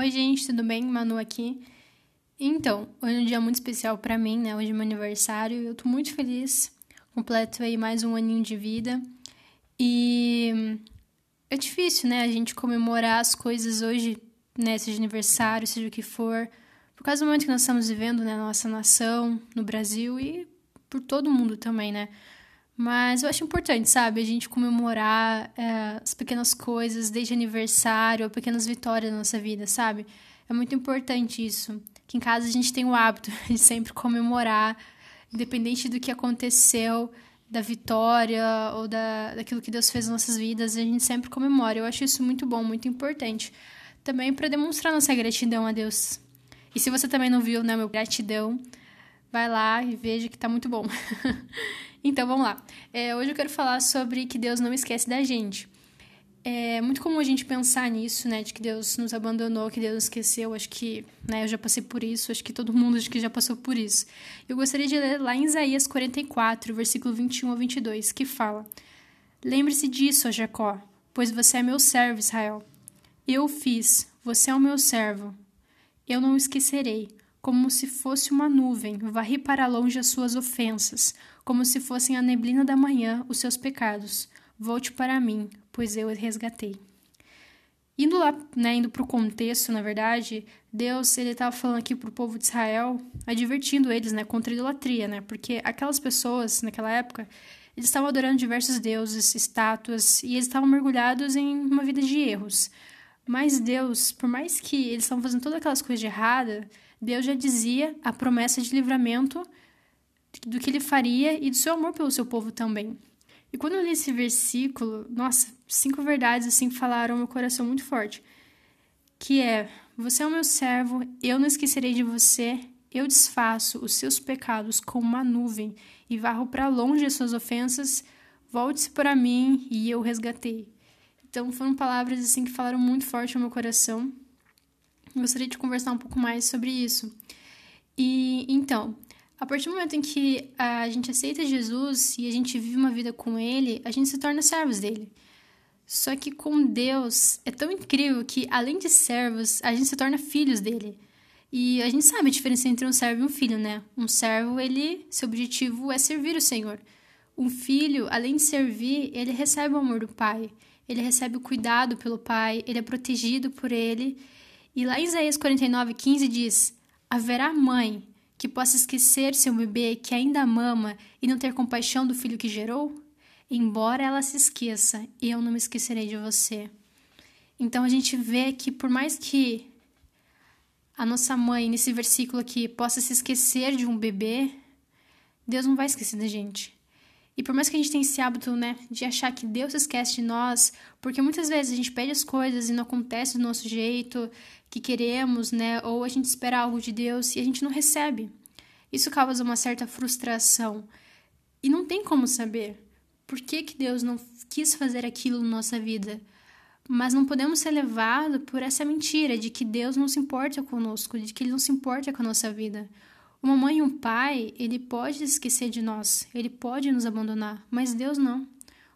Oi, gente, tudo bem? Manu aqui. Então, hoje é um dia muito especial para mim, né? Hoje é meu aniversário. Eu tô muito feliz. Completo aí mais um aninho de vida. E é difícil, né? A gente comemorar as coisas hoje, né? Seja aniversário, seja o que for. Por causa do momento que nós estamos vivendo, né? Na nossa nação, no Brasil e por todo mundo também, né? Mas eu acho importante, sabe? A gente comemorar é, as pequenas coisas, desde aniversário, pequenas vitórias na nossa vida, sabe? É muito importante isso. Que em casa a gente tem o hábito de sempre comemorar, independente do que aconteceu, da vitória ou da, daquilo que Deus fez nas nossas vidas, a gente sempre comemora. Eu acho isso muito bom, muito importante. Também para demonstrar nossa gratidão a Deus. E se você também não viu, né, meu gratidão, vai lá e veja que tá muito bom. Então vamos lá. É, hoje eu quero falar sobre que Deus não esquece da gente. É muito comum a gente pensar nisso, né? De que Deus nos abandonou, que Deus nos esqueceu. Acho que, né? Eu já passei por isso. Acho que todo mundo acho que já passou por isso. Eu gostaria de ler lá em Isaías 44, versículo 21 a 22, que fala: Lembre-se disso, ó Jacó, pois você é meu servo, Israel. Eu fiz, você é o meu servo. Eu não esquecerei como se fosse uma nuvem, varri para longe as suas ofensas, como se fossem a neblina da manhã os seus pecados. Volte para mim, pois eu resgatei. Indo lá, né, indo para o contexto, na verdade, Deus ele estava falando aqui para o povo de Israel, advertindo eles, né, contra a idolatria, né, porque aquelas pessoas naquela época eles estavam adorando diversos deuses, estátuas e eles estavam mergulhados em uma vida de erros. Mas Deus, por mais que eles estavam fazendo todas aquelas coisas de errada, Deus já dizia a promessa de livramento do que ele faria e do seu amor pelo seu povo também. E quando eu li esse versículo, nossa, cinco verdades assim falaram meu coração muito forte. Que é: Você é o meu servo, eu não esquecerei de você, eu desfaço os seus pecados como uma nuvem e varro para longe as suas ofensas. Volte-se para mim e eu resgatei. Então foram palavras assim que falaram muito forte no meu coração gostaria de conversar um pouco mais sobre isso. E então, a partir do momento em que a gente aceita Jesus e a gente vive uma vida com Ele, a gente se torna servos dele. Só que com Deus é tão incrível que, além de servos, a gente se torna filhos dele. E a gente sabe a diferença entre um servo e um filho, né? Um servo, ele, seu objetivo é servir o Senhor. Um filho, além de servir, ele recebe o amor do pai, ele recebe o cuidado pelo pai, ele é protegido por ele e lá em Isaías 49, 15 diz: Haverá mãe que possa esquecer seu bebê que ainda mama e não ter compaixão do filho que gerou? Embora ela se esqueça, eu não me esquecerei de você. Então a gente vê que por mais que a nossa mãe, nesse versículo aqui, possa se esquecer de um bebê, Deus não vai esquecer da gente. E por mais que a gente tenha esse hábito, né, de achar que Deus esquece de nós, porque muitas vezes a gente pede as coisas e não acontece do nosso jeito que queremos, né, ou a gente espera algo de Deus e a gente não recebe. Isso causa uma certa frustração. E não tem como saber por que, que Deus não quis fazer aquilo na nossa vida. Mas não podemos ser levados por essa mentira de que Deus não se importa conosco, de que Ele não se importa com a nossa vida. Uma mãe e um pai, ele pode esquecer de nós, ele pode nos abandonar, mas Deus não.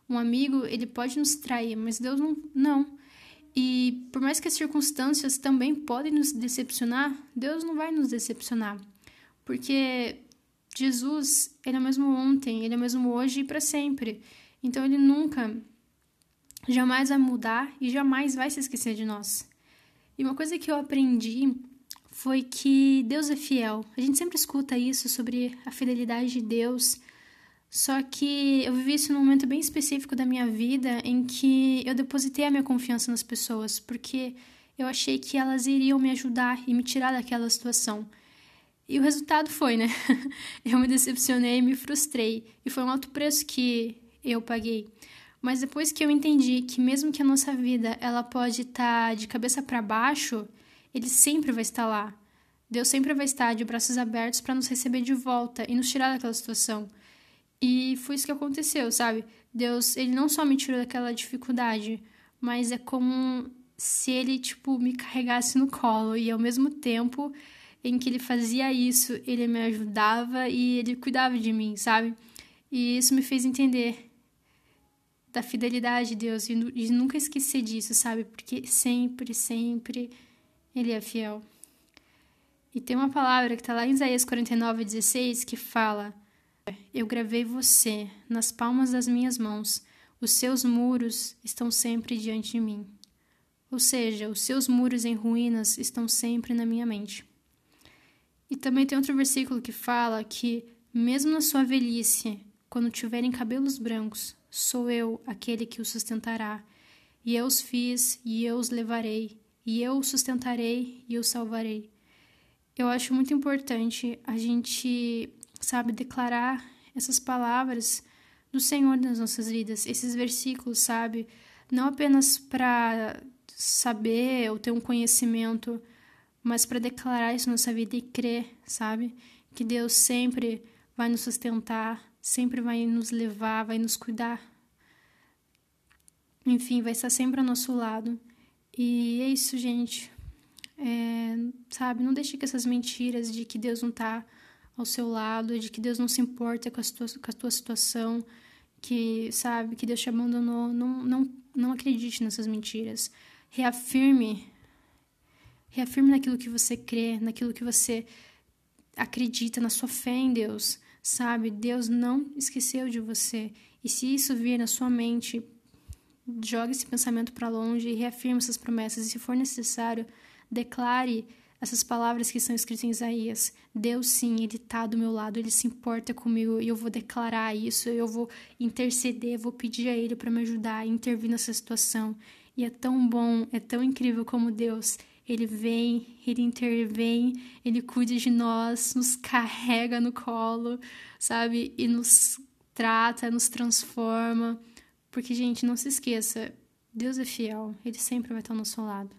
Um amigo, ele pode nos trair, mas Deus não. não. E por mais que as circunstâncias também podem nos decepcionar, Deus não vai nos decepcionar. Porque Jesus, ele é o mesmo ontem, ele é o mesmo hoje e para sempre. Então ele nunca, jamais vai mudar e jamais vai se esquecer de nós. E uma coisa que eu aprendi foi que Deus é fiel. A gente sempre escuta isso sobre a fidelidade de Deus. Só que eu vivi isso num momento bem específico da minha vida em que eu depositei a minha confiança nas pessoas, porque eu achei que elas iriam me ajudar e me tirar daquela situação. E o resultado foi, né? eu me decepcionei, me frustrei, e foi um alto preço que eu paguei. Mas depois que eu entendi que mesmo que a nossa vida ela pode estar tá de cabeça para baixo, ele sempre vai estar lá. Deus sempre vai estar de braços abertos para nos receber de volta e nos tirar daquela situação. E foi isso que aconteceu, sabe? Deus, ele não só me tirou daquela dificuldade, mas é como se ele, tipo, me carregasse no colo e ao mesmo tempo em que ele fazia isso, ele me ajudava e ele cuidava de mim, sabe? E isso me fez entender da fidelidade de Deus e, e nunca esquecer disso, sabe? Porque sempre, sempre Ele é fiel. E tem uma palavra que está lá em Isaías 49, 16, que fala: Eu gravei você nas palmas das minhas mãos, os seus muros estão sempre diante de mim. Ou seja, os seus muros em ruínas estão sempre na minha mente. E também tem outro versículo que fala que, mesmo na sua velhice, quando tiverem cabelos brancos, sou eu aquele que os sustentará. E eu os fiz, e eu os levarei, e eu os sustentarei e os salvarei. Eu acho muito importante a gente, sabe, declarar essas palavras do Senhor nas nossas vidas, esses versículos, sabe? Não apenas para saber ou ter um conhecimento, mas para declarar isso na nossa vida e crer, sabe? Que Deus sempre vai nos sustentar, sempre vai nos levar, vai nos cuidar. Enfim, vai estar sempre ao nosso lado. E é isso, gente. É, sabe, não deixe que essas mentiras de que Deus não está ao seu lado, de que Deus não se importa com a, tua, com a tua situação, que, sabe, que Deus te abandonou. Não, não, não acredite nessas mentiras. Reafirme, reafirme naquilo que você crê, naquilo que você acredita, na sua fé em Deus, sabe? Deus não esqueceu de você. E se isso vir na sua mente, jogue esse pensamento para longe e reafirme essas promessas. E se for necessário, Declare essas palavras que são escritas em Isaías. Deus, sim, Ele está do meu lado, Ele se importa comigo e eu vou declarar isso, eu vou interceder, vou pedir a Ele para me ajudar intervir nessa situação. E é tão bom, é tão incrível como Deus. Ele vem, ele intervém, ele cuida de nós, nos carrega no colo, sabe? E nos trata, nos transforma. Porque, gente, não se esqueça, Deus é fiel, ele sempre vai estar ao nosso lado.